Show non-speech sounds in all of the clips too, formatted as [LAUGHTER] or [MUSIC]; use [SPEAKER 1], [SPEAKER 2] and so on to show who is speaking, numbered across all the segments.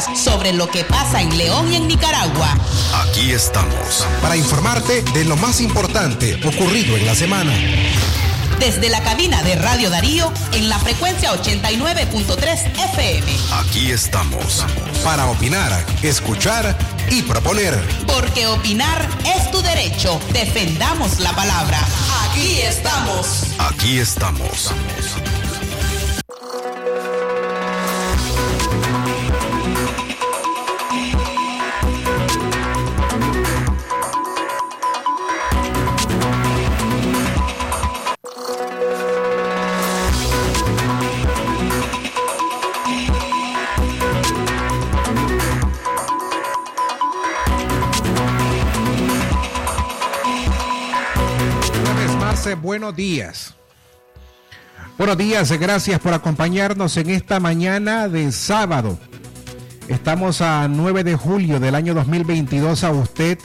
[SPEAKER 1] sobre lo que pasa en León y en Nicaragua.
[SPEAKER 2] Aquí estamos para informarte de lo más importante ocurrido en la semana.
[SPEAKER 1] Desde la cabina de Radio Darío en la frecuencia 89.3 FM.
[SPEAKER 2] Aquí estamos para opinar, escuchar y proponer.
[SPEAKER 1] Porque opinar es tu derecho. Defendamos la palabra. Aquí estamos.
[SPEAKER 2] Aquí estamos.
[SPEAKER 3] Buenos días. Buenos días, gracias por acompañarnos en esta mañana de sábado. Estamos a 9 de julio del año 2022 a usted.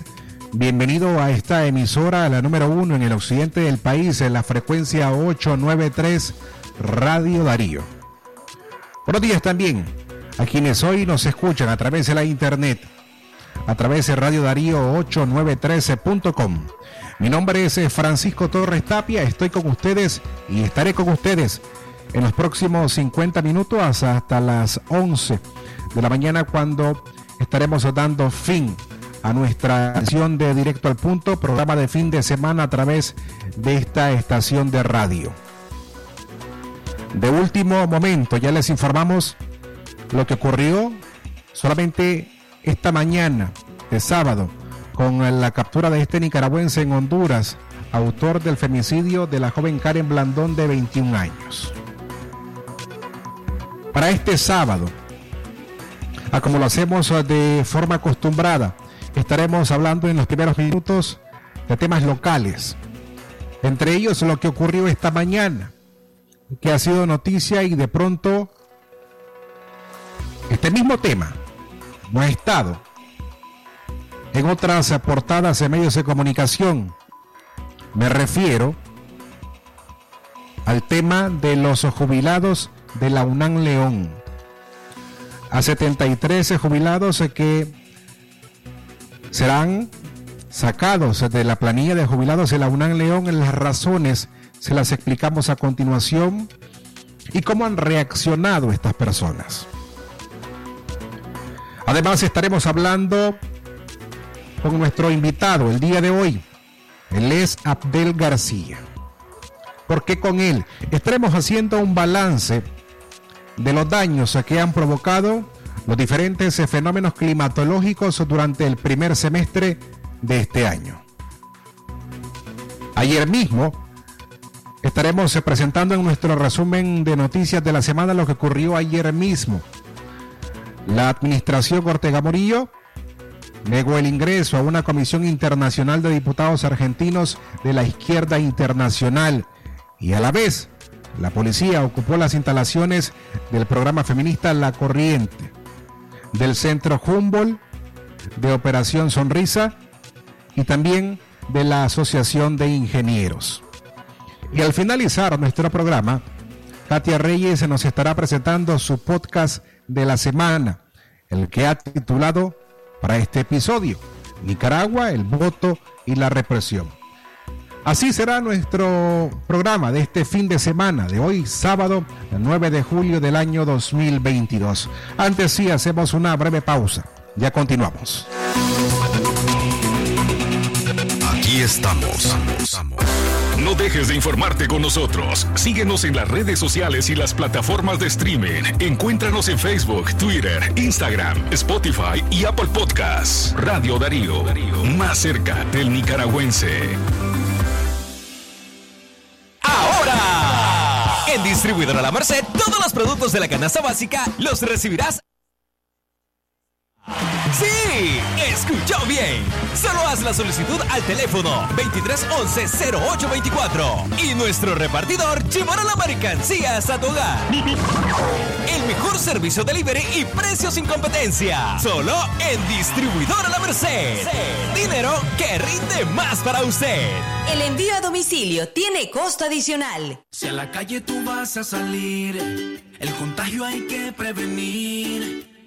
[SPEAKER 3] Bienvenido a esta emisora, la número uno en el occidente del país, en la frecuencia 893 Radio Darío. Buenos días también a quienes hoy nos escuchan a través de la internet, a través de Radio Darío 8913.com mi nombre es eh, Francisco Torres Tapia, estoy con ustedes y estaré con ustedes en los próximos 50 minutos hasta las 11 de la mañana cuando estaremos dando fin a nuestra sesión de Directo al Punto, programa de fin de semana a través de esta estación de radio. De último momento, ya les informamos lo que ocurrió solamente esta mañana de sábado con la captura de este nicaragüense en Honduras, autor del femicidio de la joven Karen Blandón de 21 años. Para este sábado, como lo hacemos de forma acostumbrada, estaremos hablando en los primeros minutos de temas locales, entre ellos lo que ocurrió esta mañana, que ha sido noticia y de pronto este mismo tema no ha estado en otras portadas de medios de comunicación. Me refiero al tema de los jubilados de la UNAM León. A 73 jubilados que serán sacados de la planilla de jubilados de la UNAM León. En las razones se las explicamos a continuación y cómo han reaccionado estas personas. Además estaremos hablando con nuestro invitado el día de hoy. Él es Abdel García. Porque con él estaremos haciendo un balance de los daños que han provocado los diferentes fenómenos climatológicos durante el primer semestre de este año. Ayer mismo estaremos presentando en nuestro resumen de noticias de la semana lo que ocurrió ayer mismo. La administración Ortega Morillo negó el ingreso a una comisión internacional de diputados argentinos de la izquierda internacional y a la vez la policía ocupó las instalaciones del programa feminista La Corriente, del Centro Humboldt, de Operación Sonrisa y también de la Asociación de Ingenieros. Y al finalizar nuestro programa, Katia Reyes nos estará presentando su podcast de la semana, el que ha titulado para este episodio. Nicaragua, el voto y la represión. Así será nuestro programa de este fin de semana, de hoy sábado 9 de julio del año 2022. Antes sí hacemos una breve pausa. Ya continuamos.
[SPEAKER 2] Aquí estamos. No dejes de informarte con nosotros. Síguenos en las redes sociales y las plataformas de streaming. Encuéntranos en Facebook, Twitter, Instagram, Spotify y Apple Podcasts. Radio Darío, más cerca del nicaragüense.
[SPEAKER 4] Ahora, en Distribuidora La Merced, todos los productos de la canasta básica los recibirás Sí, escuchó bien. Solo haz la solicitud al teléfono 2311-0824 y nuestro repartidor llevará la mercancía hasta tu hogar. El mejor servicio delivery y precios sin competencia. Solo en Distribuidora La Merced. Dinero que rinde más para usted.
[SPEAKER 5] El envío a domicilio tiene costo adicional.
[SPEAKER 6] Si a la calle tú vas a salir, el contagio hay que prevenir.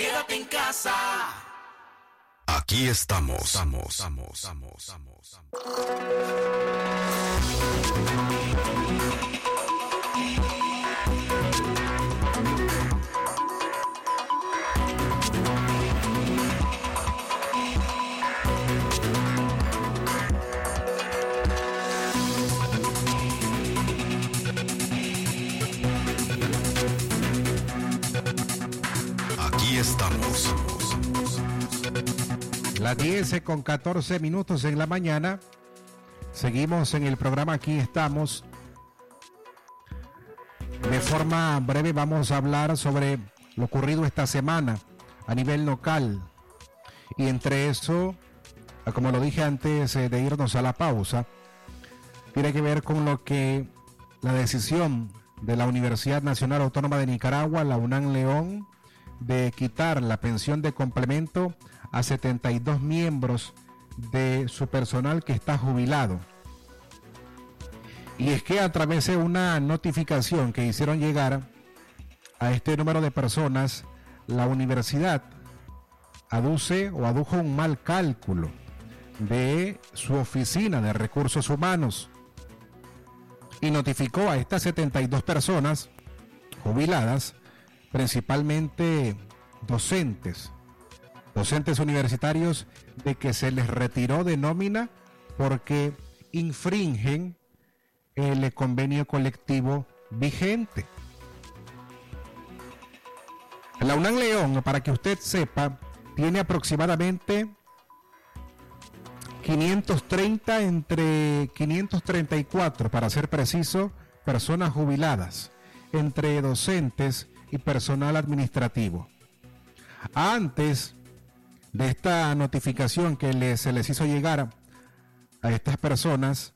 [SPEAKER 6] Quédate en casa.
[SPEAKER 2] Aquí estamos. Estamos, estamos, estamos, estamos.
[SPEAKER 3] Las 10 con 14 minutos en la mañana. Seguimos en el programa Aquí estamos. De forma breve vamos a hablar sobre lo ocurrido esta semana a nivel local. Y entre eso, como lo dije antes eh, de irnos a la pausa, tiene que ver con lo que la decisión de la Universidad Nacional Autónoma de Nicaragua, la UNAM León, de quitar la pensión de complemento a 72 miembros de su personal que está jubilado. Y es que a través de una notificación que hicieron llegar a este número de personas, la universidad aduce o adujo un mal cálculo de su oficina de recursos humanos y notificó a estas 72 personas jubiladas, principalmente docentes, docentes universitarios, de que se les retiró de nómina porque infringen el convenio colectivo vigente. La UNAM León, para que usted sepa, tiene aproximadamente 530 entre 534, para ser preciso, personas jubiladas, entre docentes y personal administrativo. Antes de esta notificación que se les hizo llegar a estas personas,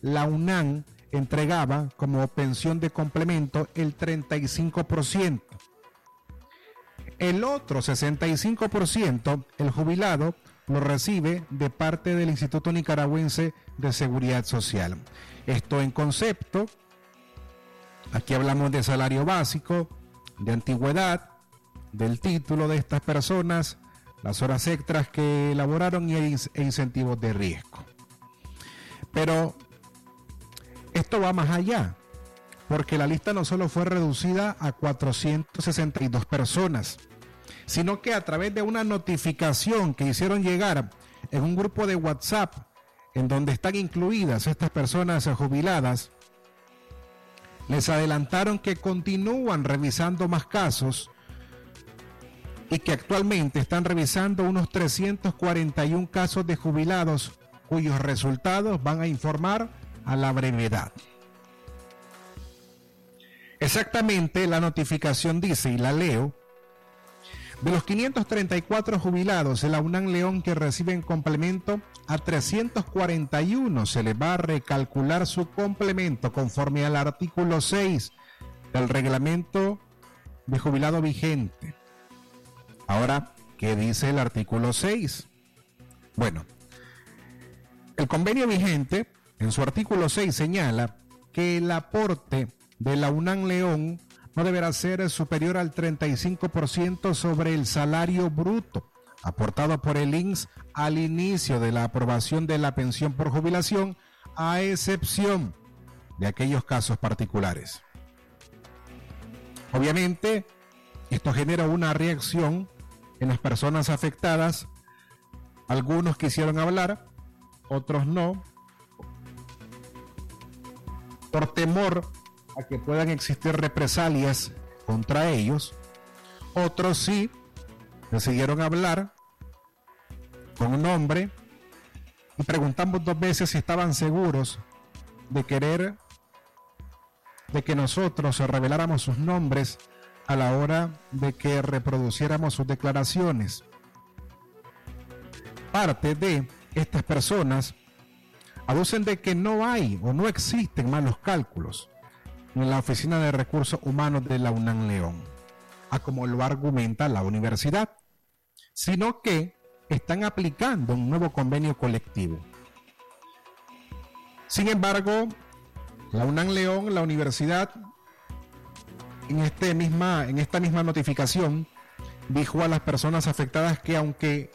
[SPEAKER 3] la UNAM entregaba como pensión de complemento el 35%. El otro 65%, el jubilado, lo recibe de parte del Instituto Nicaragüense de Seguridad Social. Esto en concepto, aquí hablamos de salario básico, de antigüedad, del título de estas personas, las horas extras que elaboraron y e incentivos de riesgo. Pero esto va más allá, porque la lista no solo fue reducida a 462 personas, sino que a través de una notificación que hicieron llegar en un grupo de WhatsApp en donde están incluidas estas personas jubiladas, les adelantaron que continúan revisando más casos y que actualmente están revisando unos 341 casos de jubilados cuyos resultados van a informar a la brevedad. Exactamente la notificación dice, y la leo, de los 534 jubilados de la UNAM León que reciben complemento, a 341 se les va a recalcular su complemento conforme al artículo 6 del reglamento de jubilado vigente. Ahora, ¿qué dice el artículo 6? Bueno, el convenio vigente en su artículo 6 señala que el aporte de la UNAM León no deberá ser superior al 35% sobre el salario bruto aportado por el INS al inicio de la aprobación de la pensión por jubilación, a excepción de aquellos casos particulares. Obviamente, esto genera una reacción en las personas afectadas. Algunos quisieron hablar, otros no, por temor a que puedan existir represalias contra ellos. Otros sí decidieron hablar con nombre y preguntamos dos veces si estaban seguros de querer de que nosotros reveláramos sus nombres a la hora de que reproduciéramos sus declaraciones. Parte de estas personas aducen de que no hay o no existen malos cálculos en la Oficina de Recursos Humanos de la UNAM León, a como lo argumenta la universidad, sino que están aplicando un nuevo convenio colectivo. Sin embargo, la UNAM León, la universidad, en, este misma, en esta misma notificación, dijo a las personas afectadas que aunque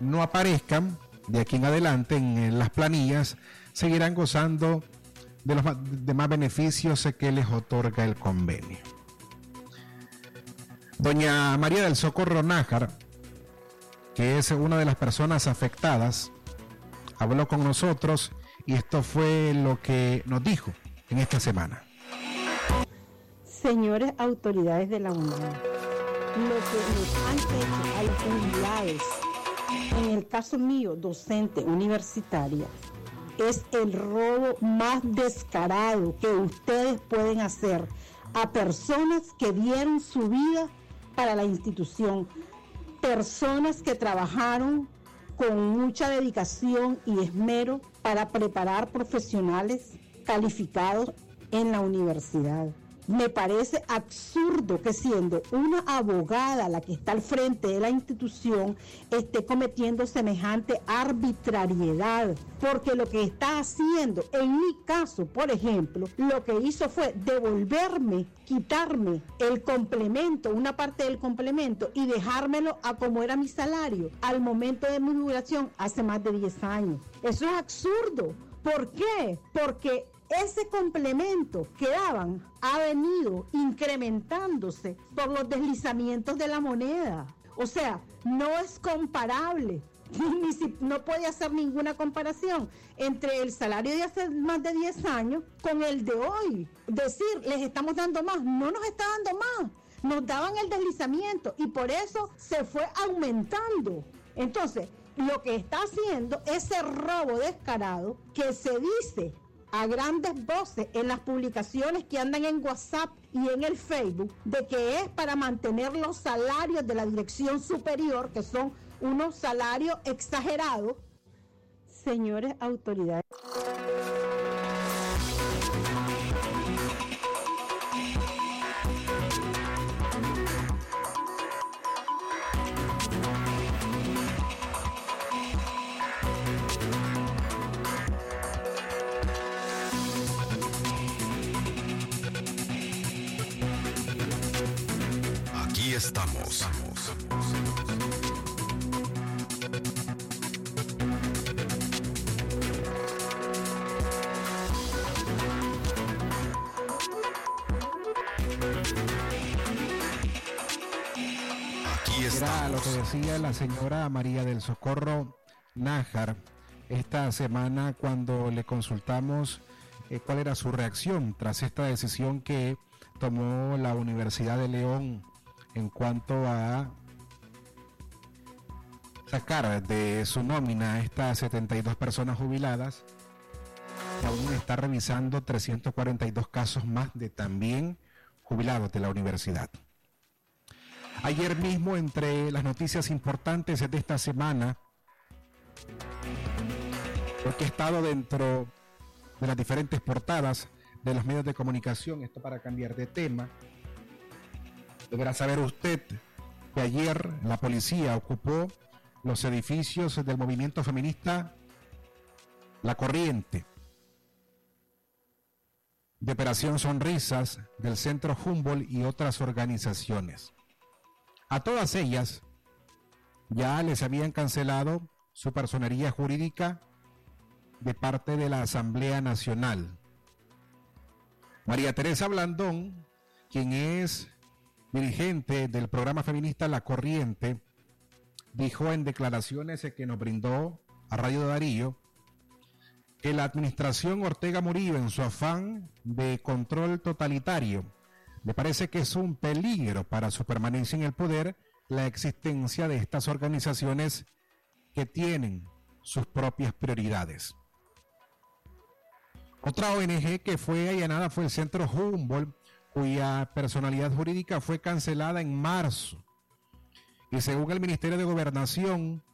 [SPEAKER 3] no aparezcan de aquí en adelante en, las planillas, seguirán gozando de los demás beneficios que les otorga el convenio. Doña María del Socorro Nájar, que es una de las personas afectadas, habló con nosotros y esto fue lo que nos dijo en esta semana.
[SPEAKER 7] Señores autoridades de la UNAM, lo que nos han hecho a los jubilados, en el caso mío, docente universitaria, es el robo más descarado que ustedes pueden hacer a personas que dieron su vida para la institución, personas que trabajaron con mucha dedicación y esmero para preparar profesionales calificados en la universidad. Me parece absurdo que siendo una abogada la que está al frente de la institución esté cometiendo semejante arbitrariedad, porque lo que está haciendo, en mi caso, por ejemplo, lo que hizo fue devolverme, quitarme el complemento, una parte del complemento y dejármelo a como era mi salario al momento de mi jubilación hace más de 10 años. Eso es absurdo. ¿Por qué? Porque ese complemento que daban ha venido incrementándose por los deslizamientos de la moneda. O sea, no es comparable. [LAUGHS] No puede hacer ninguna comparación entre el salario de hace más de 10 años con el de hoy. Decir, les estamos dando más, no nos está dando más. Nos daban el deslizamiento y por eso se fue aumentando. Entonces, lo que está haciendo ese robo descarado que se dice a grandes voces en las publicaciones que andan en WhatsApp y en el Facebook de que es para mantener los salarios de la dirección superior, que son unos salarios exagerados. Señores autoridades.
[SPEAKER 2] Estamos. Aquí
[SPEAKER 3] Era lo que decía la señora María del Socorro Nájar esta semana cuando le consultamos eh, cuál era su reacción tras esta decisión que tomó la Universidad de León en cuanto a sacar de su nómina a estas 72 personas jubiladas, aún está revisando 342 casos más de también jubilados de la universidad. Ayer mismo, entre las noticias importantes de esta semana, porque he estado dentro de las diferentes portadas de los medios de comunicación, esto para cambiar de tema, Deberá saber usted que ayer la policía ocupó los edificios del movimiento feminista La Corriente, de Operación Sonrisas, del Centro Humboldt y otras organizaciones. A todas ellas ya les habían cancelado su personería jurídica de parte de la Asamblea Nacional. María Teresa Blandón, quien es dirigente del programa feminista La Corriente, dijo en declaraciones que nos brindó a Radio Darío que la administración Ortega Murillo, en su afán de control totalitario, le parece que es un peligro para su permanencia en el poder la existencia de estas organizaciones que tienen sus propias prioridades. Otra ONG que fue allanada fue el Centro Humboldt, cuya personalidad jurídica fue cancelada en marzo. Y según el Ministerio de Gobernación,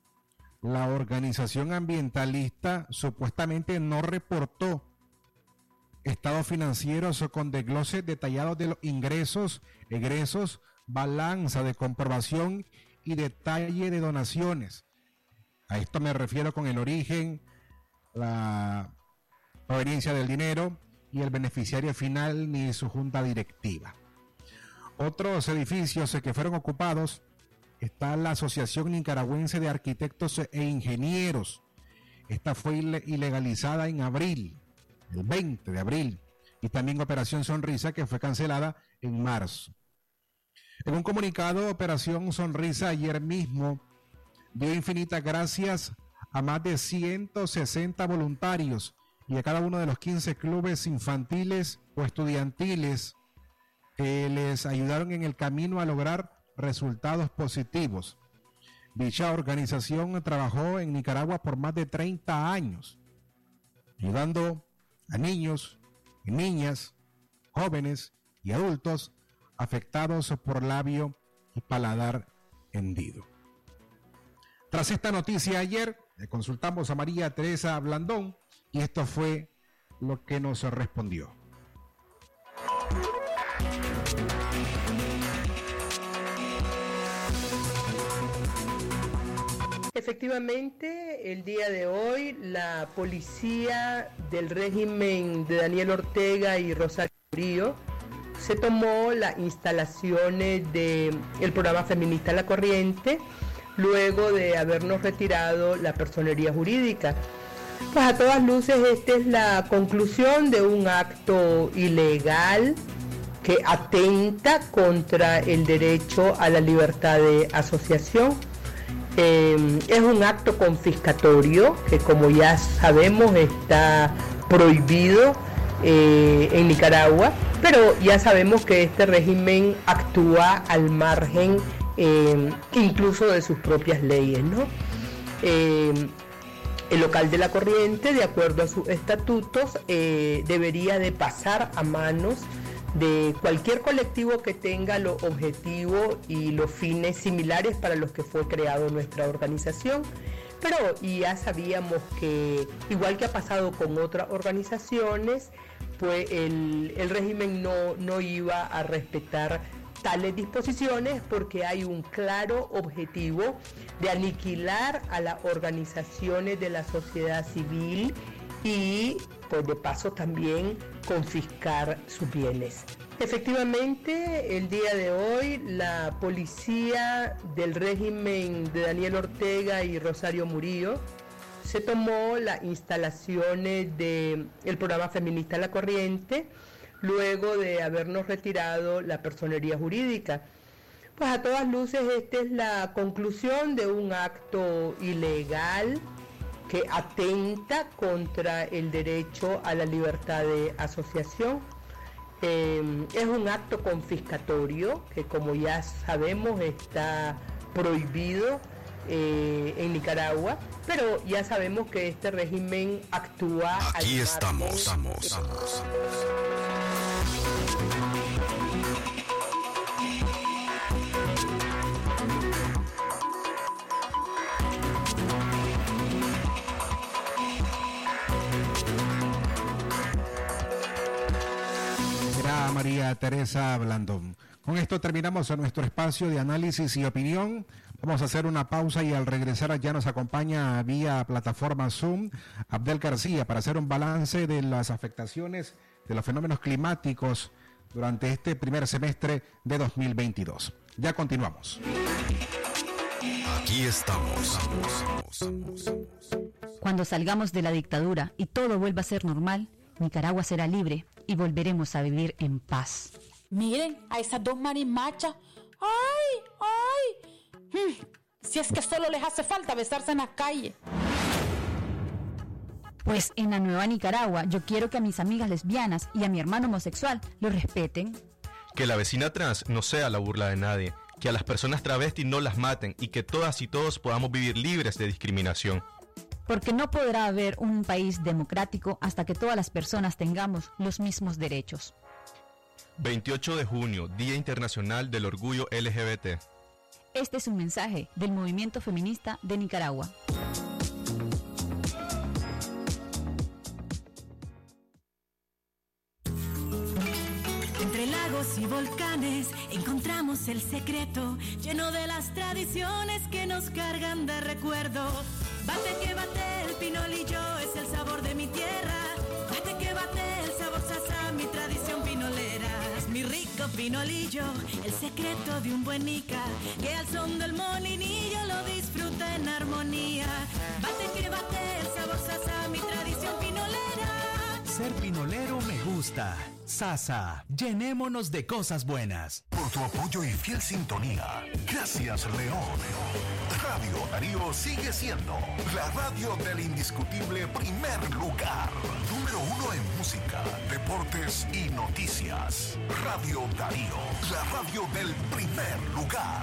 [SPEAKER 3] la organización ambientalista supuestamente no reportó estados financieros con desgloses detallados de los ingresos, egresos, balanza de comprobación y detalle de donaciones. A esto me refiero con el origen, la proveniencia del dinero y el beneficiario final ni su junta directiva. Otros edificios que fueron ocupados está la Asociación Nicaragüense de Arquitectos e Ingenieros. Esta fue ilegalizada en abril, el 20 de abril, y también Operación Sonrisa que fue cancelada en marzo. En un comunicado, Operación Sonrisa ayer mismo dio infinitas gracias a más de 160 voluntarios y a cada uno de los 15 clubes infantiles o estudiantiles que les ayudaron en el camino a lograr resultados positivos. Dicha organización trabajó en Nicaragua por más de 30 años, ayudando a niños niñas, jóvenes y adultos afectados por labio y paladar hendido. Tras esta noticia ayer, consultamos a María Teresa Blandón, y esto fue lo que nos respondió.
[SPEAKER 8] Efectivamente, el día de hoy la policía del régimen de Daniel Ortega y Rosario Murillo se tomó las instalaciones del programa feminista La Corriente luego de habernos retirado la personería jurídica. Pues a todas luces esta es la conclusión de un acto ilegal que atenta contra el derecho a la libertad de asociación. Eh, es un acto confiscatorio que como ya sabemos está prohibido eh, en Nicaragua, pero ya sabemos que este régimen actúa al margen eh, incluso de sus propias leyes. ¿no? El local de la corriente, de acuerdo a sus estatutos, eh, debería de pasar a manos de cualquier colectivo que tenga los objetivos y los fines similares para los que fue creado nuestra organización. Pero ya sabíamos que, igual que ha pasado con otras organizaciones, pues el, el régimen no, no iba a respetar tales disposiciones porque hay un claro objetivo de aniquilar a las organizaciones de la sociedad civil y pues de paso también confiscar sus bienes. Efectivamente, el día de hoy la policía del régimen de Daniel Ortega y Rosario Murillo se tomó las instalaciones del programa feminista La Corriente, luego de habernos retirado la personería jurídica. Pues a todas luces esta es la conclusión de un acto ilegal que atenta contra el derecho a la libertad de asociación. Eh, es un acto confiscatorio que como ya sabemos está prohibido eh, en Nicaragua, pero ya sabemos que este régimen actúa.
[SPEAKER 2] Aquí estamos, estamos, estamos.
[SPEAKER 3] María Teresa Blandón. Con esto terminamos nuestro espacio de análisis y opinión. Vamos a hacer una pausa y al regresar ya nos acompaña vía plataforma Zoom Abdel García para hacer un balance de las afectaciones de los fenómenos climáticos durante este primer semestre de 2022. Ya continuamos.
[SPEAKER 2] Aquí estamos.
[SPEAKER 9] Cuando salgamos de la dictadura y todo vuelva a ser normal, Nicaragua será libre y volveremos a vivir en paz.
[SPEAKER 10] Miren a esas dos marimachas. ¡Ay! ¡Ay! Hmm, si es que solo les hace falta besarse en la calle.
[SPEAKER 9] Pues en la nueva Nicaragua yo quiero que a mis amigas lesbianas y a mi hermano homosexual lo respeten.
[SPEAKER 11] Que la vecina trans no sea la burla de nadie, que a las personas travestis no las maten y que todas y todos podamos vivir libres de discriminación.
[SPEAKER 9] Porque no podrá haber un país democrático hasta que todas las personas tengamos los mismos derechos.
[SPEAKER 11] 28 de junio, Día Internacional del Orgullo LGBT.
[SPEAKER 9] Este es un mensaje del movimiento feminista de Nicaragua.
[SPEAKER 12] Entre lagos y volcanes encontramos el secreto lleno de las tradiciones que nos cargan de recuerdo. Bate que bate el pinolillo es el sabor de mi tierra. Bate que bate el sabor sasa, mi tradición pinolera. Es mi rico pinolillo, el secreto de un buen Ica que al son del molinillo lo disfruta en armonía. Bate que bate el sabor sasa, mi tradición pinolera.
[SPEAKER 13] Ser pinolero me gusta. Sasa, llenémonos de cosas buenas.
[SPEAKER 14] Por tu apoyo y fiel sintonía. Gracias, León. Radio Darío sigue siendo la radio del indiscutible primer lugar. Número uno en música, deportes y noticias. Radio Darío, la radio del primer lugar.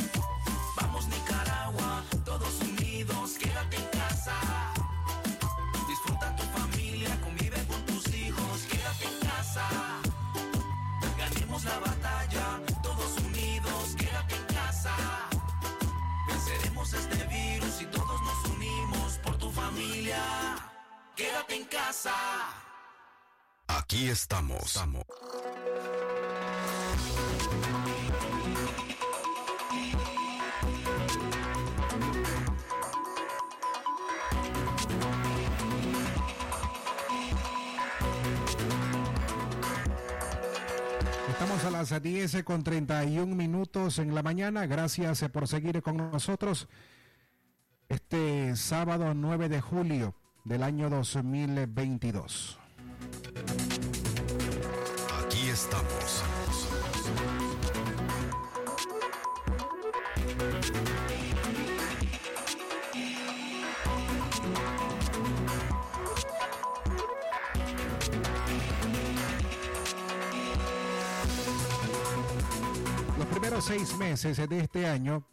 [SPEAKER 6] Quédate en casa.
[SPEAKER 2] Aquí estamos.
[SPEAKER 3] Estamos a las 10 con 31 minutos en la mañana. Gracias por seguir con nosotros. Este sábado 9 de julio del año 2022.
[SPEAKER 2] Aquí estamos.
[SPEAKER 3] Los primeros seis meses de este año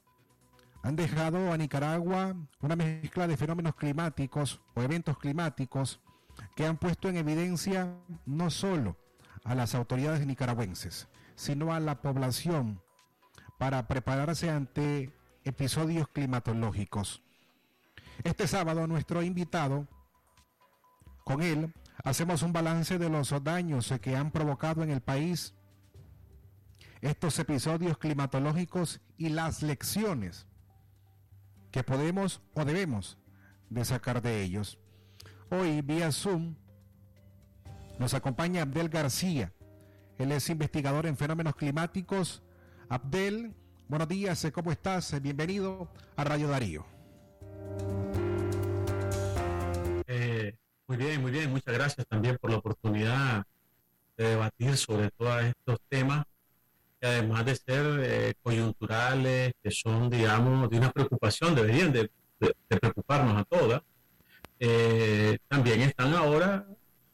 [SPEAKER 3] han dejado a Nicaragua una mezcla de fenómenos climáticos o eventos climáticos que han puesto en evidencia no solo a las autoridades nicaragüenses, sino a la población para prepararse ante episodios climatológicos. Este sábado nuestro invitado, con él, hacemos un balance de los daños que han provocado en el país estos episodios climatológicos y las lecciones que podemos o debemos de sacar de ellos. Hoy vía Zoom nos acompaña Abdel García. Él es investigador en fenómenos climáticos. Abdel, buenos días, ¿cómo estás? Bienvenido a Radio Darío.
[SPEAKER 15] Eh, muy bien, muy bien. Muchas gracias también por la oportunidad de debatir sobre todos estos temas que además de ser eh, coyunturales, que son, digamos, de una preocupación, deberían de, de- preocuparnos a todas, eh, también están ahora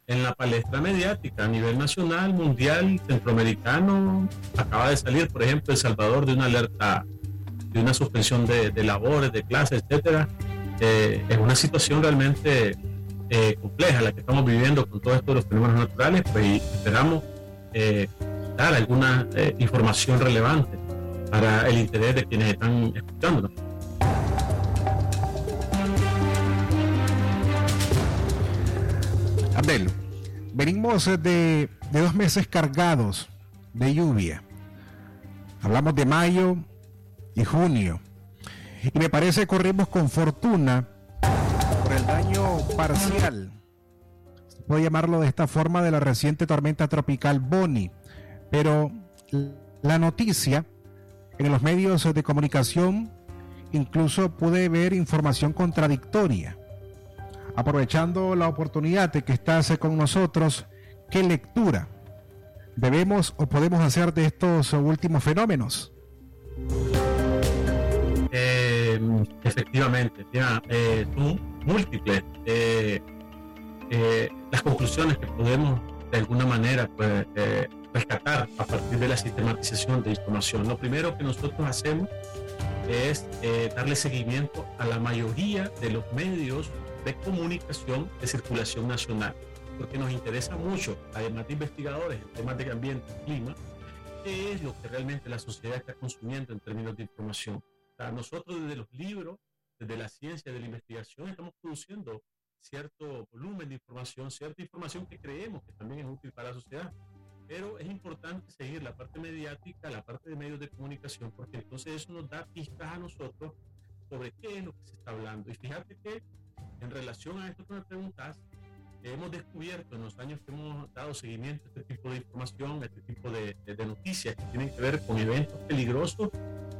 [SPEAKER 15] en la palestra mediática a nivel nacional, mundial, centroamericano. Acaba de salir, por ejemplo, El Salvador de una alerta, de una suspensión de, de labores, de clases, etcétera. Eh, es una situación realmente eh, compleja la que estamos viviendo con todo esto de los fenómenos naturales, pues y esperamos eh, dar alguna eh, información relevante para el interés de quienes están escuchándonos.
[SPEAKER 3] Abdel, venimos de, de dos meses cargados de lluvia. Hablamos de mayo y junio. Y me parece corrimos con fortuna por el daño parcial, se puede llamarlo de esta forma, de la reciente tormenta tropical Bonnie. Pero la noticia en los medios de comunicación incluso pude ver información contradictoria. Aprovechando la oportunidad de que estás con nosotros, ¿qué lectura debemos o podemos hacer de estos últimos fenómenos?
[SPEAKER 15] Eh, efectivamente, ya, eh, son múltiples eh, las conclusiones que podemos de alguna manera pues, rescatar a partir de la sistematización de información. Lo primero que nosotros hacemos es darle seguimiento a la mayoría de los medios de comunicación de circulación nacional, porque nos interesa mucho, además de investigadores en temas de ambiente y clima, qué es lo que realmente la sociedad está consumiendo en términos de información. nosotros desde los libros, desde la ciencia, de la investigación, estamos produciendo cierto volumen de información, cierta información que creemos que también es útil para la sociedad. Pero es importante seguir la parte mediática, la parte de medios de comunicación, porque entonces eso nos da pistas a nosotros sobre qué es lo que se está hablando. Y fíjate que en relación a esto que me preguntas, hemos descubierto en los años que hemos dado seguimiento a este tipo de información, a este tipo de, noticias que tienen que ver con eventos peligrosos,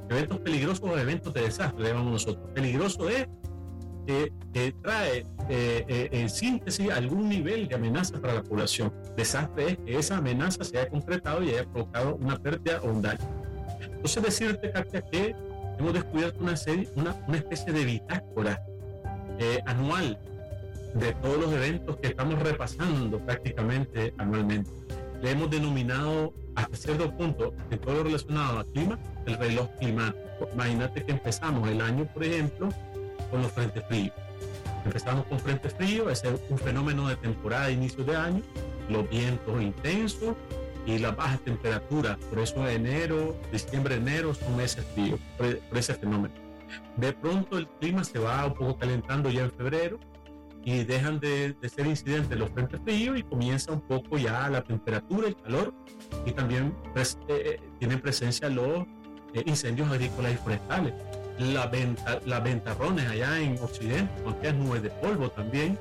[SPEAKER 15] eventos peligrosos o eventos de desastre, llamamos nosotros. Peligroso es que, trae eh, eh, en síntesis algún nivel de amenaza para la población. Desastre es que esa amenaza se haya concretado y haya provocado una pérdida o un daño. Entonces decirte, Katia, que hemos descubierto una, serie, una, una especie de bitácora eh, anual de todos los eventos que estamos repasando prácticamente anualmente. Le hemos denominado hasta cierto punto, en todo lo relacionado al clima, el reloj climático. Imagínate que empezamos el año, por ejemplo, con los frentes fríos. Empezamos con frente frío, es un fenómeno de temporada de inicio de año, los vientos intensos y las bajas temperaturas. Por eso enero, diciembre, enero son meses fríos, por ese fenómeno. De pronto el clima se va un poco calentando ya en febrero y dejan de, ser incidentes los frentes fríos y comienza un poco ya la temperatura, el calor y también eh, eh, tienen presencia los eh, incendios agrícolas y forestales. La venta, las ventarrones allá en Occidente, con aquellas nubes de polvo también.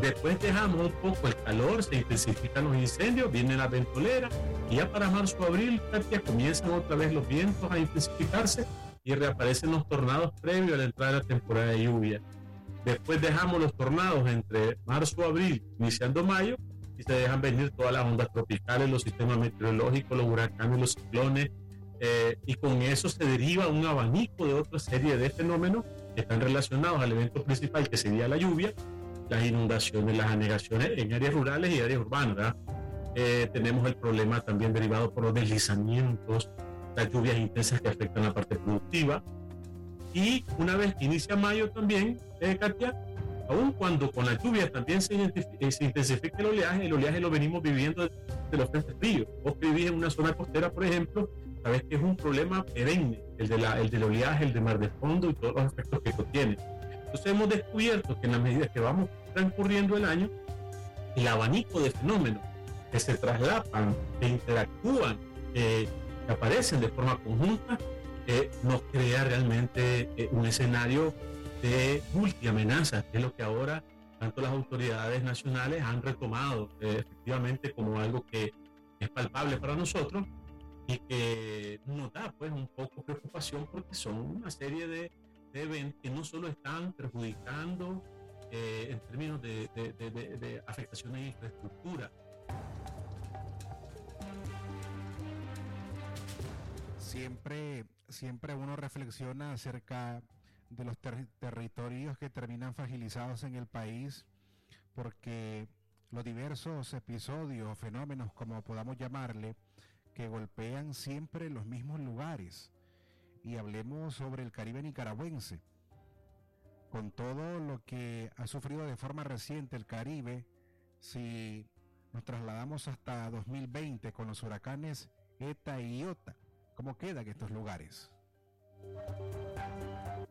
[SPEAKER 15] después dejamos un poco el calor, se intensifican los incendios, viene la ventolera y ya para marzo abril ya comienzan otra vez los vientos a intensificarse y reaparecen los tornados previos a la entrada de la temporada de lluvia. Después dejamos los tornados entre marzo, abril, iniciando mayo, y se dejan venir todas las ondas tropicales, los sistemas meteorológicos, los huracanes, los ciclones, eh, y con eso se deriva un abanico de otra serie de fenómenos que están relacionados al evento principal que sería la lluvia, las inundaciones, las anegaciones en áreas rurales y áreas urbanas. Eh, tenemos el problema también derivado por los deslizamientos, las lluvias intensas que afectan la parte productiva. Y una vez que inicia mayo también, eh, Katia, aún cuando con la lluvia también se, eh, se, intensifica el oleaje, el oleaje lo venimos viviendo de los frentes fríos. Vos que vivís en una zona costera, por ejemplo, sabes que es un problema perenne, el, de la, el del oleaje, el de mar de fondo y todos los efectos que tiene. Entonces hemos descubierto que en la medida que vamos transcurriendo el año, el abanico de fenómenos que se traslapan, que interactúan, eh, que aparecen de forma conjunta, eh, nos crea realmente eh, un escenario de multiamenazas, que es lo que ahora tanto las autoridades nacionales han retomado eh, efectivamente como algo que es palpable para nosotros y que nos da pues un poco preocupación porque son una serie de, eventos que no solo están perjudicando en términos de, de, de afectaciones de infraestructura,
[SPEAKER 3] siempre, siempre uno reflexiona acerca de los territorios que terminan fragilizados en el país, porque los diversos episodios fenómenos, como podamos llamarle, que golpean siempre los mismos lugares. Y hablemos sobre el Caribe nicaragüense. Con todo lo que ha sufrido de forma reciente el Caribe, si nos trasladamos hasta 2020 con los huracanes ETA y IOTA, ¿Cómo quedan estos lugares?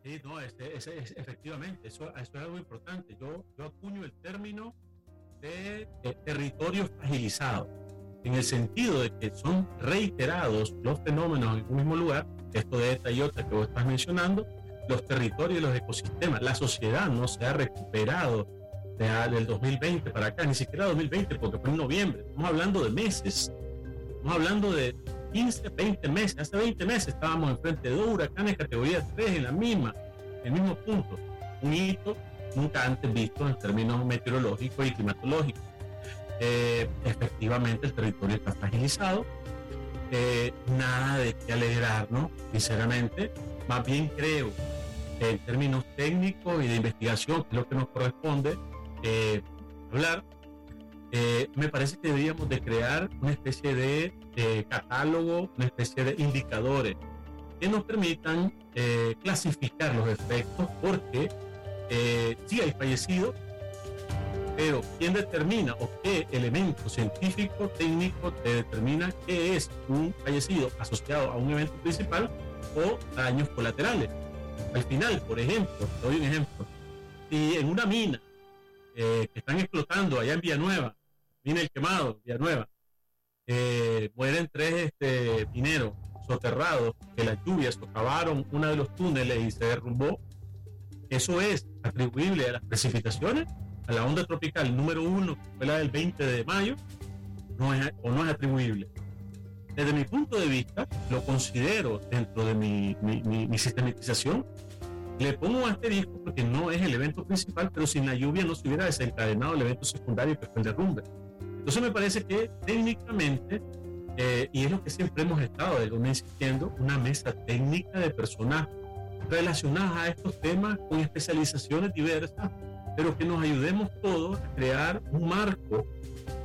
[SPEAKER 15] Sí, no, efectivamente, eso, es algo importante. Yo, yo acuño el término de, territorio fragilizado, en el sentido de que son reiterados los fenómenos en un mismo lugar, esto de esta y otra que vos estás mencionando, los territorios y los ecosistemas. La sociedad no se ha recuperado del 2020 para acá, ni siquiera 2020, porque fue en noviembre. Estamos hablando de meses. Estamos hablando de 15, 20 meses. Hace 20 meses estábamos enfrente de dos huracanes categoría 3 en la misma, en el mismo punto. Un hito nunca antes visto en términos meteorológicos y climatológicos. Eh, efectivamente, el territorio está fragilizado. Eh, nada de qué alegrarnos, sinceramente. Más bien creo que en términos técnicos y de investigación, que es lo que nos corresponde eh, hablar, eh, me parece que deberíamos de crear una especie de eh, catálogo, una especie de indicadores que nos permitan eh, clasificar los efectos, porque sí hay fallecidos, pero ¿quién determina o qué elemento científico, técnico te determina qué es un fallecido asociado a un evento principal o daños colaterales? Al final, por ejemplo, doy un ejemplo, si en una mina que están explotando allá en Villanueva Mina el Quemado, Villanueva. Eh, mueren tres este, mineros soterrados que las lluvias socavaron uno de los túneles y se derrumbó. Eso es atribuible a las precipitaciones, la onda tropical número uno, que fue la del 20 de mayo, no es, o no es atribuible. Desde mi punto de vista, lo considero dentro de mi, mi, mi, mi sistematización. Le pongo un asterisco porque no es el evento principal, pero sin la lluvia no se hubiera desencadenado el evento secundario que fue el derrumbe. Entonces me parece que técnicamente, eh, y es lo que siempre hemos estado insistiendo, una mesa técnica de personas relacionadas a estos temas con especializaciones diversas, pero que nos ayudemos todos a crear un marco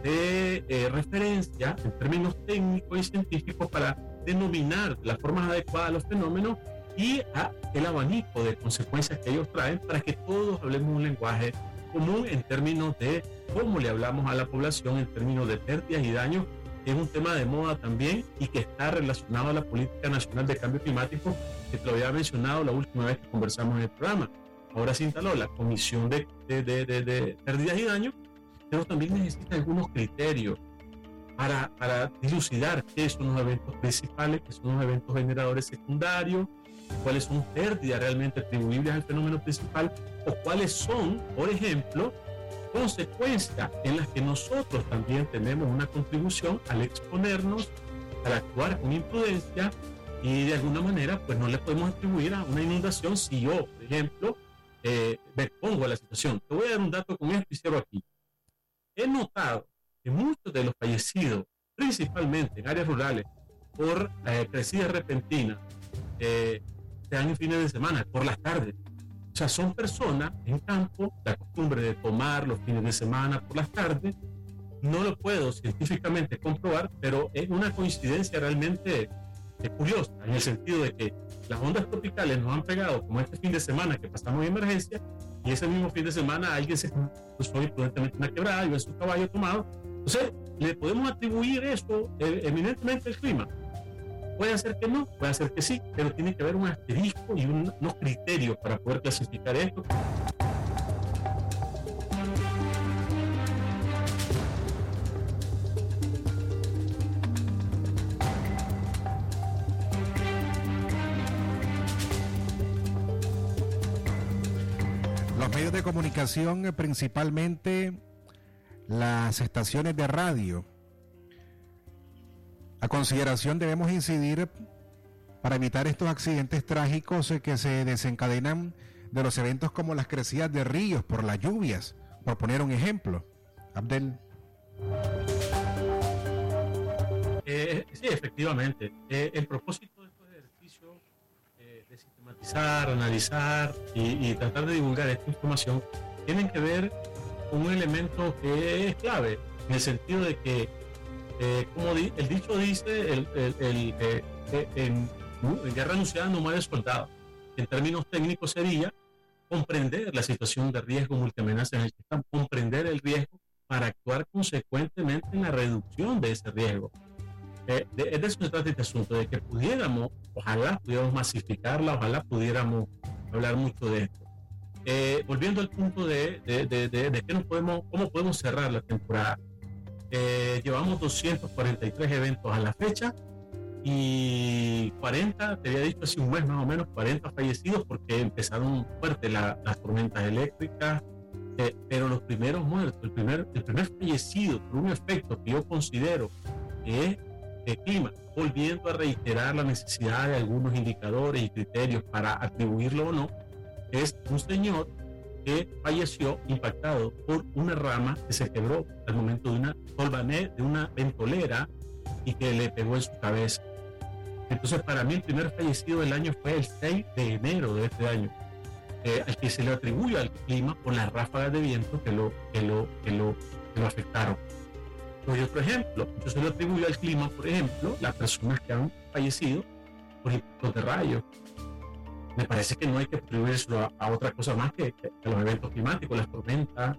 [SPEAKER 15] de eh, referencia en términos técnicos y científicos para denominar las formas adecuadas de los fenómenos y a el abanico de consecuencias que ellos traen para que todos hablemos un lenguaje común en términos de cómo le hablamos a la población en términos de pérdidas y daños, que es un tema de moda también y que está relacionado a la política nacional de cambio climático, que te lo había mencionado la última vez que conversamos en el programa. Ahora se instaló la Comisión de, de, de, de Pérdidas y Daños, pero también necesita algunos criterios para, para dilucidar qué son los eventos principales, qué son los eventos generadores secundarios, cuáles son pérdidas realmente atribuibles al fenómeno principal o cuáles son, por ejemplo, consecuencias en las que nosotros también tenemos una contribución al exponernos, al actuar con imprudencia y de alguna manera pues no le podemos atribuir a una inundación si yo, por ejemplo, eh, me pongo a la situación. Te voy a dar un dato con esto y cierro aquí. He notado que muchos de los fallecidos, principalmente en áreas rurales, por eh, crecidas repentinas, eh, se en fines de semana, por las tardes. O sea, son personas en campo, la costumbre de tomar los fines de semana por las tardes. No lo puedo científicamente comprobar, pero es una coincidencia realmente eh, curiosa, en el sentido de que las ondas tropicales nos han pegado, como este fin de semana que pasamos en emergencia, y ese mismo fin de semana alguien se cruzó imprudentemente una quebrada y ve su caballo tomado. Entonces, le podemos atribuir eso eh, eminentemente al clima. Puede ser que no, puede ser que sí, pero tiene que haber un asterisco y un, unos criterios para poder clasificar esto.
[SPEAKER 3] Los medios de comunicación, eh, principalmente las estaciones de radio, a consideración debemos incidir para evitar estos accidentes trágicos eh, que se desencadenan de los eventos como las crecidas de ríos por las lluvias, por poner un ejemplo. Abdel.
[SPEAKER 15] Eh, sí, efectivamente. El propósito de estos ejercicios eh, de analizar y, tratar de divulgar esta información tienen que ver con un elemento que es clave, en el sentido de que, eh, como el dicho dice, el, el, el eh, en, en, guerra anunciada no muere soldado. En términos técnicos sería comprender la situación de riesgo multiamenaza en el que comprender el riesgo para actuar consecuentemente en la reducción de ese riesgo. Eh, de, de, eso se trata este asunto, de que pudiéramos, ojalá pudiéramos masificarla, ojalá pudiéramos hablar mucho de esto. Eh, volviendo al punto de, de, de, qué nos podemos, cómo podemos cerrar la temporada. Eh, llevamos 243 eventos a la fecha y 40, te había dicho hace un mes más o menos, 40 fallecidos porque empezaron fuerte la, las tormentas eléctricas, eh, pero los primeros muertos, el primer, el primer fallecido por un efecto que yo considero que es de clima, volviendo a reiterar la necesidad de algunos indicadores y criterios para atribuirlo o no, es un señor que falleció impactado por una rama que se quebró al momento de una tolvané, de una ventolera y que le pegó en su cabeza. Entonces, para mí, el primer fallecido del año fue el 6 de enero de este año, eh, al que se le atribuye al clima por las ráfagas de viento que lo, que lo, que lo, que lo afectaron. Doy otro ejemplo. Yo se lo atribuyo al clima, por ejemplo, las personas que han fallecido por impactos de rayos. Me parece que no hay que atribuirlo a, otra cosa más que, que, los eventos climáticos, las tormentas.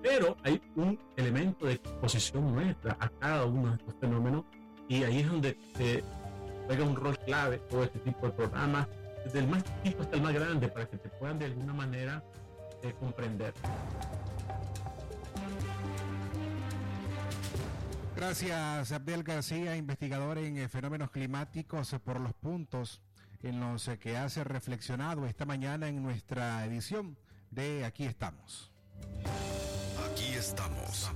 [SPEAKER 15] pero hay un elemento de exposición nuestra a cada uno de estos fenómenos y ahí es donde se juega un rol clave todo este tipo de programas, desde el más chiquito hasta el más grande, para que te puedan de alguna manera eh, comprender.
[SPEAKER 3] Gracias, Abdel García, investigador en eh, fenómenos climáticos, eh, por los puntos en los eh, que hace reflexionado esta mañana en nuestra edición de Aquí estamos.
[SPEAKER 14] Aquí estamos.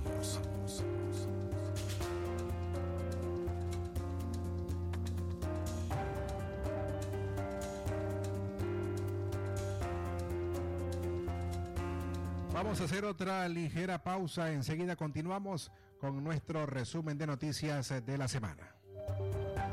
[SPEAKER 3] Vamos a hacer otra ligera pausa. Enseguida continuamos con nuestro resumen de noticias de la semana.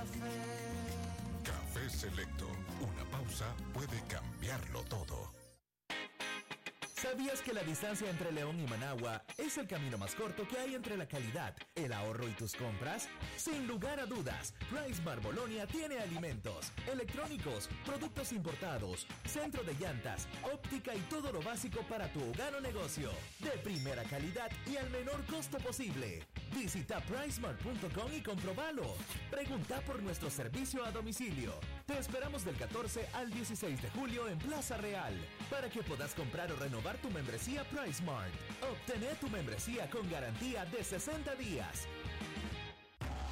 [SPEAKER 16] café.
[SPEAKER 14] Café Selecto. Una pausa puede cambiarlo todo.
[SPEAKER 13] ¿Sabías que la distancia entre León y Managua es el camino más corto que hay entre la calidad, el ahorro y tus compras? Sin lugar a dudas, Price Bolonia tiene alimentos, electrónicos, productos importados, centro de llantas, óptica y todo lo básico para tu hogar o negocio. De primera calidad y al menor costo posible. Visita pricemart.com y comprobalo. Pregunta por nuestro servicio a domicilio. Te esperamos del 14 al 16 de julio en Plaza Real para que puedas comprar o renovar tu membresía PriceMart. Obtener tu membresía con garantía de 60 días.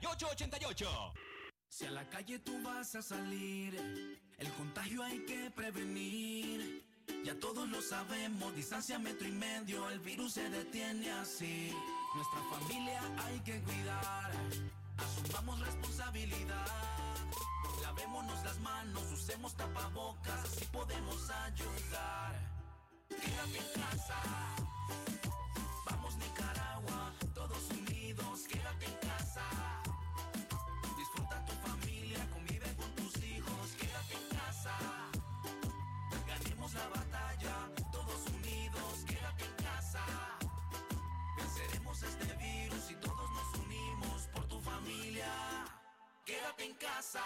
[SPEAKER 4] 8750-9888.
[SPEAKER 6] Si a la calle tú vas a salir, el contagio hay que prevenir. Ya todos lo sabemos, distancia metro y medio, el virus se detiene así. Nuestra familia hay que cuidar, asumamos responsabilidad. Lavémonos las manos, usemos tapabocas, así podemos ayudar. Quédate en casa. Vamos Nicaragua, casa.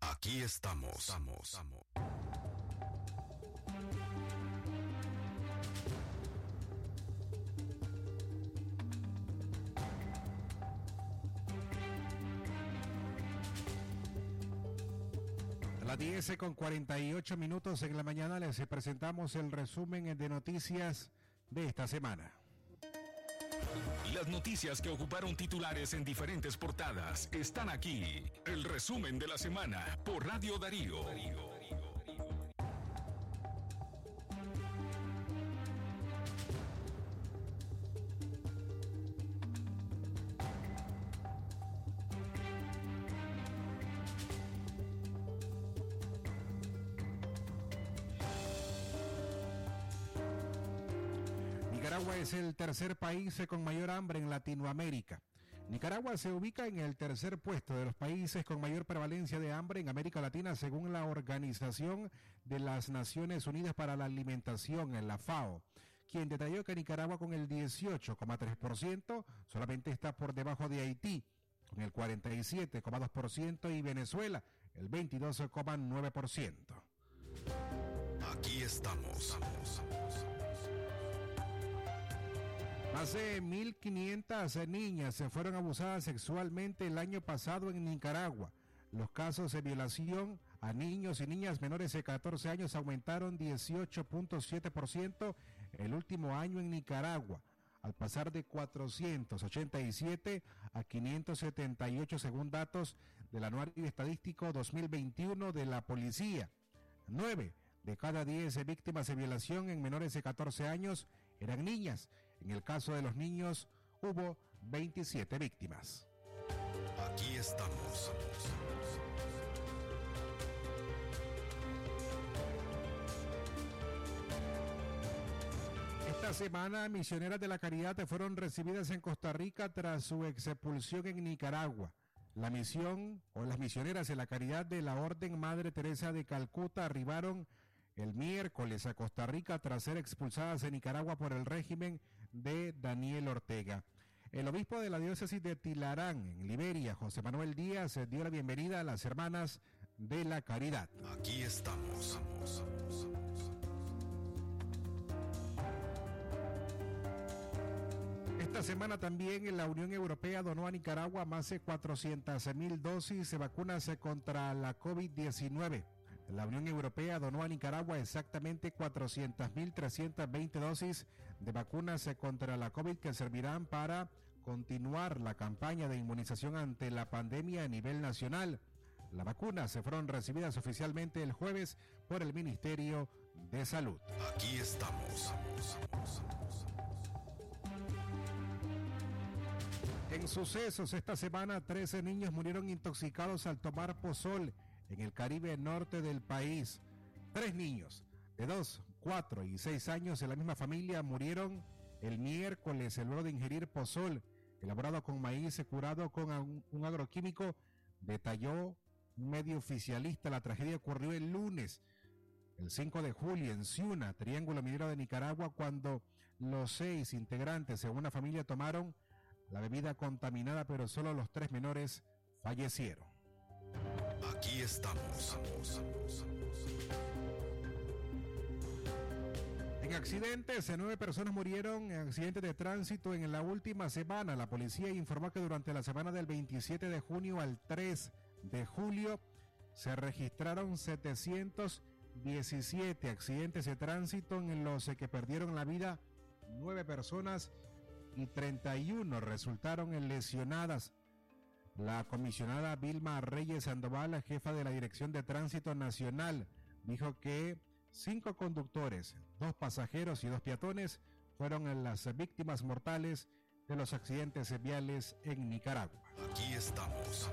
[SPEAKER 14] Aquí estamos.
[SPEAKER 3] A las 10 con 48 minutos en la mañana les presentamos el resumen de noticias de esta semana.
[SPEAKER 2] Las noticias que ocuparon titulares en diferentes portadas están aquí. El resumen de la semana por Radio Darío.
[SPEAKER 3] El tercer país con mayor hambre en Latinoamérica. Nicaragua se ubica en el tercer puesto de los países con mayor prevalencia de hambre en América Latina según la Organización de las Naciones Unidas para la Alimentación, en la FAO, quien detalló que Nicaragua con el 18,3% solamente está por debajo de Haití, con el 47,2% y Venezuela, el 22,9%.
[SPEAKER 14] Aquí estamos.
[SPEAKER 3] Más de 1.500 niñas se fueron abusadas sexualmente el año pasado en Nicaragua. Los casos de violación a niños y niñas menores de 14 años aumentaron 18.7% el último año en Nicaragua, al pasar de 487 a 578 según datos del Anuario Estadístico 2021 de la Policía. 9 de cada 10 víctimas de violación en menores de 14 años eran niñas. En el caso de los niños hubo 27 víctimas.
[SPEAKER 14] Aquí estamos.
[SPEAKER 3] Esta semana, misioneras de la caridad fueron recibidas en Costa Rica tras su expulsión en Nicaragua. La misión o las misioneras de la caridad de la Orden Madre Teresa de Calcuta arribaron el miércoles a Costa Rica tras ser expulsadas de Nicaragua por el régimen de Daniel Ortega. El obispo de la diócesis de Tilarán, en Liberia, José Manuel Díaz, dio la bienvenida a las hermanas de la caridad.
[SPEAKER 14] Aquí estamos.
[SPEAKER 3] Esta semana también la Unión Europea donó a Nicaragua más de 400 mil dosis de vacunas contra la COVID-19. La Unión Europea donó a Nicaragua exactamente 400.320 dosis de vacunas contra la COVID que servirán para continuar la campaña de inmunización ante la pandemia a nivel nacional. Las vacunas se fueron recibidas oficialmente el jueves por el Ministerio de Salud.
[SPEAKER 14] Aquí estamos.
[SPEAKER 3] En sucesos esta semana, 13 niños murieron intoxicados al tomar pozol en el Caribe norte del país. Tres niños de 2, 4 y 6 años de la misma familia murieron el miércoles luego de ingerir pozol elaborado con maíz curado con un, agroquímico. Detalló un medio oficialista. La tragedia ocurrió el lunes, el 5 de julio, en Ciuna, Triángulo Minero de Nicaragua, cuando los seis integrantes de una familia tomaron la bebida contaminada, pero solo los tres menores fallecieron.
[SPEAKER 14] Aquí estamos.
[SPEAKER 3] En accidentes, nueve personas murieron en accidentes de tránsito en la última semana. La policía informó que durante la semana del 27 de junio al 3 de julio se registraron 717 accidentes de tránsito en los que perdieron la vida nueve personas y 31 resultaron lesionadas. La comisionada Vilma Reyes Sandoval, jefa de la Dirección de Tránsito Nacional, dijo que cinco conductores, dos pasajeros y dos peatones fueron las víctimas mortales de los accidentes viales en Nicaragua.
[SPEAKER 14] Aquí estamos.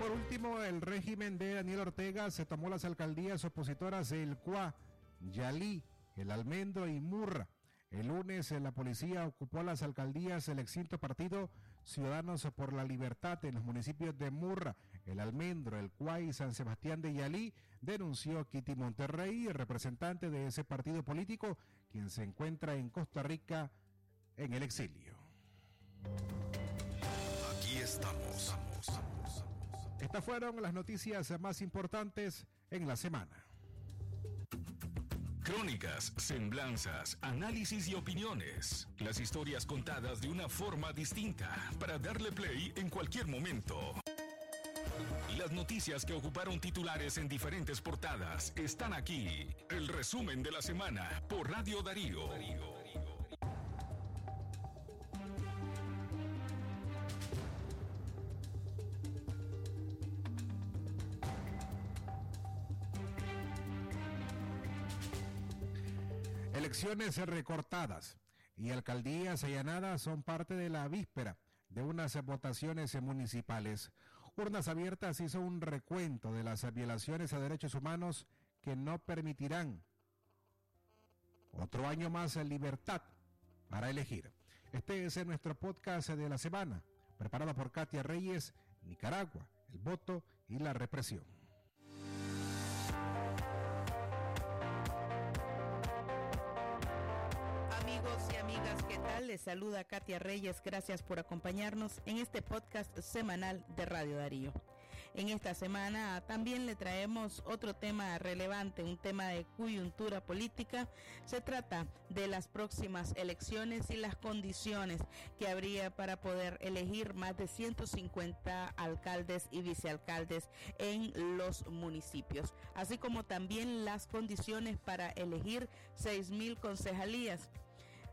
[SPEAKER 3] Por último, el régimen de Daniel Ortega se tomó las alcaldías opositoras del Cuá, Yalí, El Almendro y Murra. El lunes la policía ocupó las alcaldías del extinto partido Ciudadanos por la Libertad en los municipios de Murra, El Almendro, El Cuá y San Sebastián de Yalí, denunció Kitty Monterrey, representante de ese partido político, quien se encuentra en Costa Rica en el exilio.
[SPEAKER 14] Aquí estamos.
[SPEAKER 3] Estas fueron las noticias más importantes en la semana.
[SPEAKER 2] Crónicas, semblanzas, análisis y opiniones. Las historias contadas de una forma distinta para darle play en cualquier momento. Las noticias que ocuparon titulares en diferentes portadas están aquí. El resumen de la semana por Radio Darío.
[SPEAKER 3] Elecciones recortadas y alcaldías allanadas son parte de la víspera de unas votaciones municipales. Urnas Abiertas hizo un recuento de las violaciones a derechos humanos que no permitirán otro año más libertad para elegir. Este es nuestro podcast de la semana, preparado por Katia Reyes, Nicaragua, el voto y la represión.
[SPEAKER 1] Les saluda Katia Reyes. Gracias por acompañarnos en este podcast semanal de Radio Darío. En esta semana también le traemos otro tema relevante, un tema de coyuntura política. Se trata de las próximas elecciones y las condiciones que habría para poder elegir más de 150 alcaldes y vicealcaldes en los municipios, así como también las condiciones para elegir 6.000 concejalías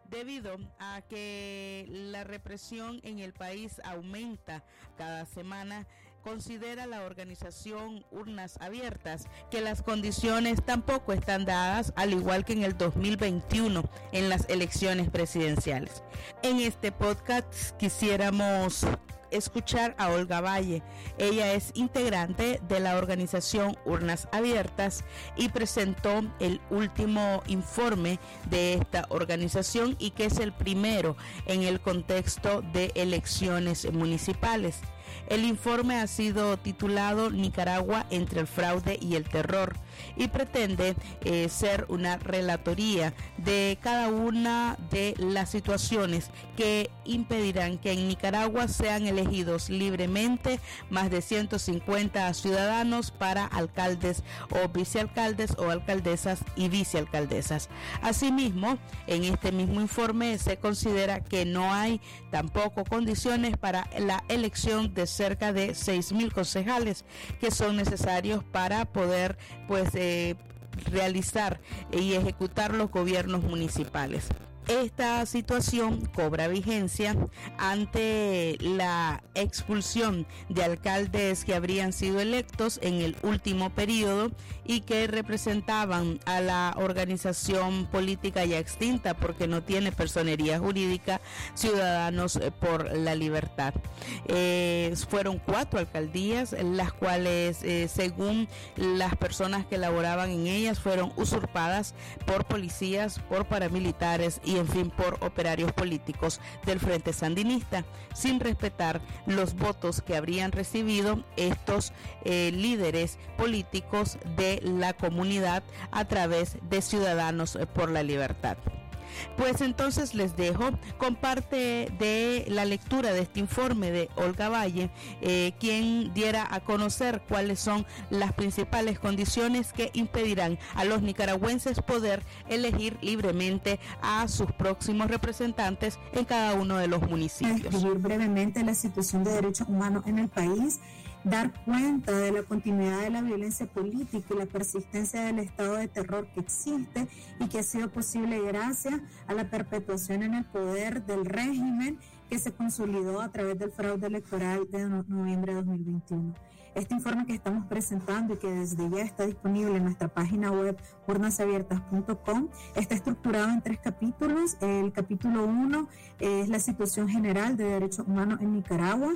[SPEAKER 1] debido a que la represión en el país aumenta cada semana considera la organización Urnas Abiertas que las condiciones tampoco están dadas, al igual que en el 2021 en las elecciones presidenciales. En este podcast quisiéramos escuchar a Olga Valle. Ella es integrante de la organización Urnas Abiertas y presentó el último informe de esta organización y que es el primero en el contexto de elecciones municipales. El informe ha sido titulado Nicaragua entre el fraude y el terror y pretende eh, ser una relatoría de cada una de las situaciones que impedirán que en Nicaragua sean elegidos libremente más de 150 ciudadanos para alcaldes o vicealcaldes o alcaldesas y vicealcaldesas. Asimismo, en este mismo informe se considera que no hay tampoco condiciones para la elección de cerca de 6.000 concejales que son necesarios para poder pues eh, realizar y ejecutar los gobiernos municipales. Esta situación cobra vigencia ante la expulsión de alcaldes que habrían sido electos en el último periodo y que representaban a la organización política ya extinta porque no tiene personería jurídica Ciudadanos por la Libertad. Eh, fueron cuatro alcaldías, las cuales eh, según las personas que laboraban en ellas fueron usurpadas por policías, por paramilitares y en fin por operarios políticos del Frente Sandinista, sin respetar los votos que habrían recibido estos eh, líderes políticos de la comunidad a través de Ciudadanos por la Libertad. Pues entonces les dejo con parte de la lectura de este informe de Olga Valle, eh, quien diera a conocer cuáles son las principales condiciones que impedirán a los nicaragüenses poder elegir libremente a sus próximos representantes en cada uno de los municipios.
[SPEAKER 17] Describir brevemente la situación de derechos humanos en el país dar cuenta de la continuidad de la violencia política y la persistencia del estado de terror que existe y que ha sido posible gracias a la perpetuación en el poder del régimen que se consolidó a través del fraude electoral de noviembre de 2021. Este informe que estamos presentando y que desde ya está disponible en nuestra página web urnasabiertas.com está estructurado en tres capítulos. El capítulo 1 es la situación general de derechos humanos en Nicaragua.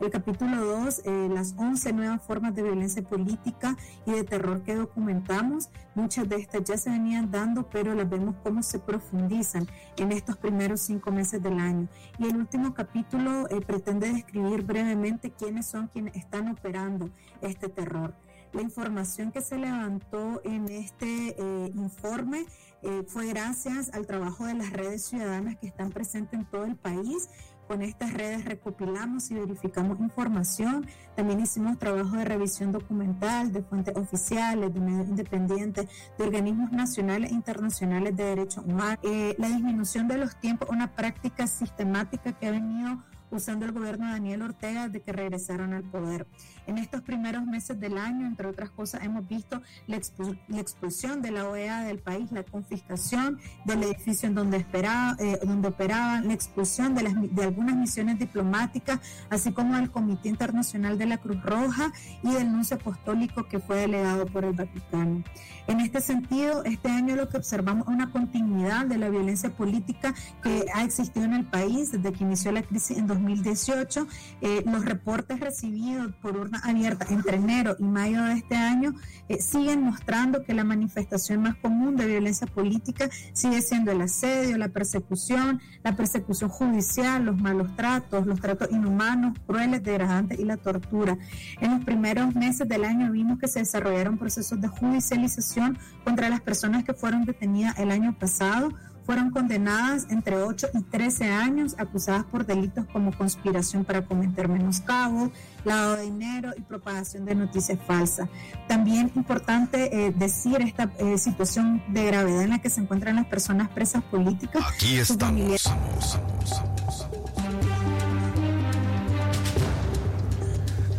[SPEAKER 17] El capítulo 2, eh, las 11 nuevas formas de violencia política y de terror que documentamos. Muchas de estas ya se venían dando, pero las vemos cómo se profundizan en estos primeros cinco meses del año. Y el último capítulo eh, pretende describir brevemente quiénes son quienes están operando este terror. La información que se levantó en este eh, informe eh, fue gracias al trabajo de las redes ciudadanas que están presentes en todo el país, con estas redes recopilamos y verificamos información. También hicimos trabajo de revisión documental de fuentes oficiales, de medios independientes, de organismos nacionales e internacionales de derechos humanos. Eh, la disminución de los tiempos, una práctica sistemática que ha venido usando el gobierno de Daniel Ortega de que regresaron al poder. En estos primeros meses del año, entre otras cosas, hemos visto la, expulsión de la OEA del país, la confiscación del edificio en donde, esperaba, eh, donde operaban, la expulsión de, las, de algunas misiones diplomáticas, así como del Comité Internacional de la Cruz Roja y del nuncio apostólico que fue delegado por el Vaticano. En este sentido, este año lo que observamos es una continuidad de la violencia política que ha existido en el país desde que inició la crisis en 2018. Eh, los reportes recibidos por urna abierta entre enero y mayo de este año eh, siguen mostrando que la manifestación más común de violencia política sigue siendo el asedio, la persecución, la persecución judicial, los malos tratos, los tratos inhumanos, crueles, degradantes y la tortura. En los primeros meses del año vimos que se desarrollaron procesos de judicialización contra las personas que fueron detenidas el año pasado fueron condenadas entre 8 y 13 años, acusadas por delitos como conspiración para cometer menoscabo, lavado de dinero y propagación de noticias falsas. También importante eh, decir esta eh, situación de gravedad en la que se encuentran las personas presas políticas.
[SPEAKER 2] Aquí estamos.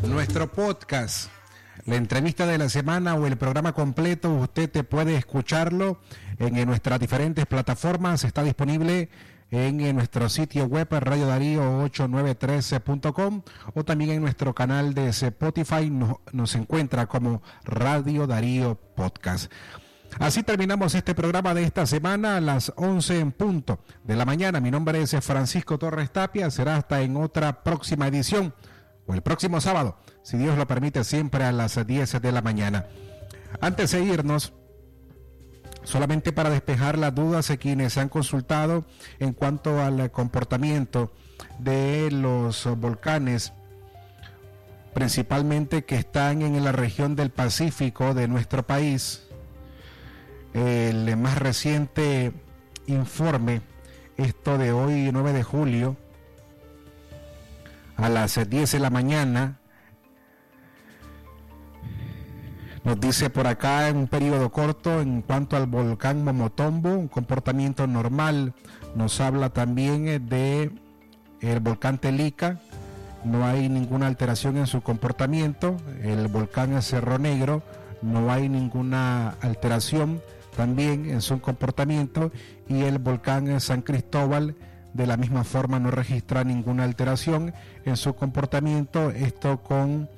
[SPEAKER 3] Nuestro podcast la entrevista de la semana o el programa completo, usted te puede escucharlo en, nuestras diferentes plataformas. Está disponible en, nuestro sitio web radiodarío8913.com o también en nuestro canal de Spotify nos encuentra como Radio Darío Podcast. Así terminamos este programa de esta semana a las 11 en punto de la mañana. Mi nombre es Francisco Torres Tapia. Será hasta en otra próxima edición o el próximo sábado, si Dios lo permite, siempre a las 10 de la mañana. Antes de irnos, solamente para despejar las dudas de quienes han consultado en cuanto al comportamiento de los volcanes, principalmente que están en la región del Pacífico de nuestro país. El más reciente informe, esto de hoy 9 de julio, a las 10 de la mañana. Nos dice por acá en un periodo corto en cuanto al volcán Momotombo, un comportamiento normal. Nos habla también eh, de el volcán Telica, no hay ninguna alteración en su comportamiento. El volcán Cerro Negro, no hay ninguna alteración también en su comportamiento. Y el volcán San Cristóbal, de la misma forma no registra ninguna alteración en su comportamiento. Esto con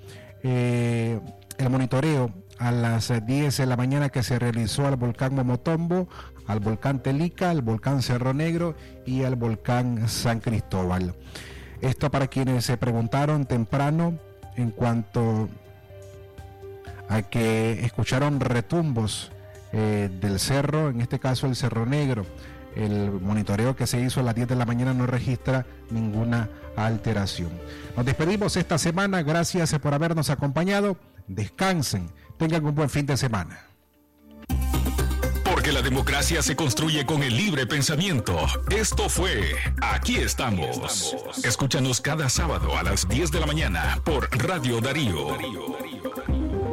[SPEAKER 3] eh, el monitoreo a las 10 de la mañana que se realizó al volcán Momotombo, al volcán Telica, al volcán Cerro Negro y al volcán San Cristóbal. Esto para quienes se preguntaron temprano en cuanto a que escucharon retumbos eh, del cerro, en este caso el Cerro Negro. El monitoreo que se hizo a las 10 de la mañana no registra ninguna alteración. Nos despedimos esta semana. Gracias por habernos acompañado. Descansen. Tengan un buen fin de semana.
[SPEAKER 2] Porque la democracia se construye con el libre pensamiento. Esto fue Aquí estamos. Escúchanos cada sábado a las 10 de la mañana por Radio Darío.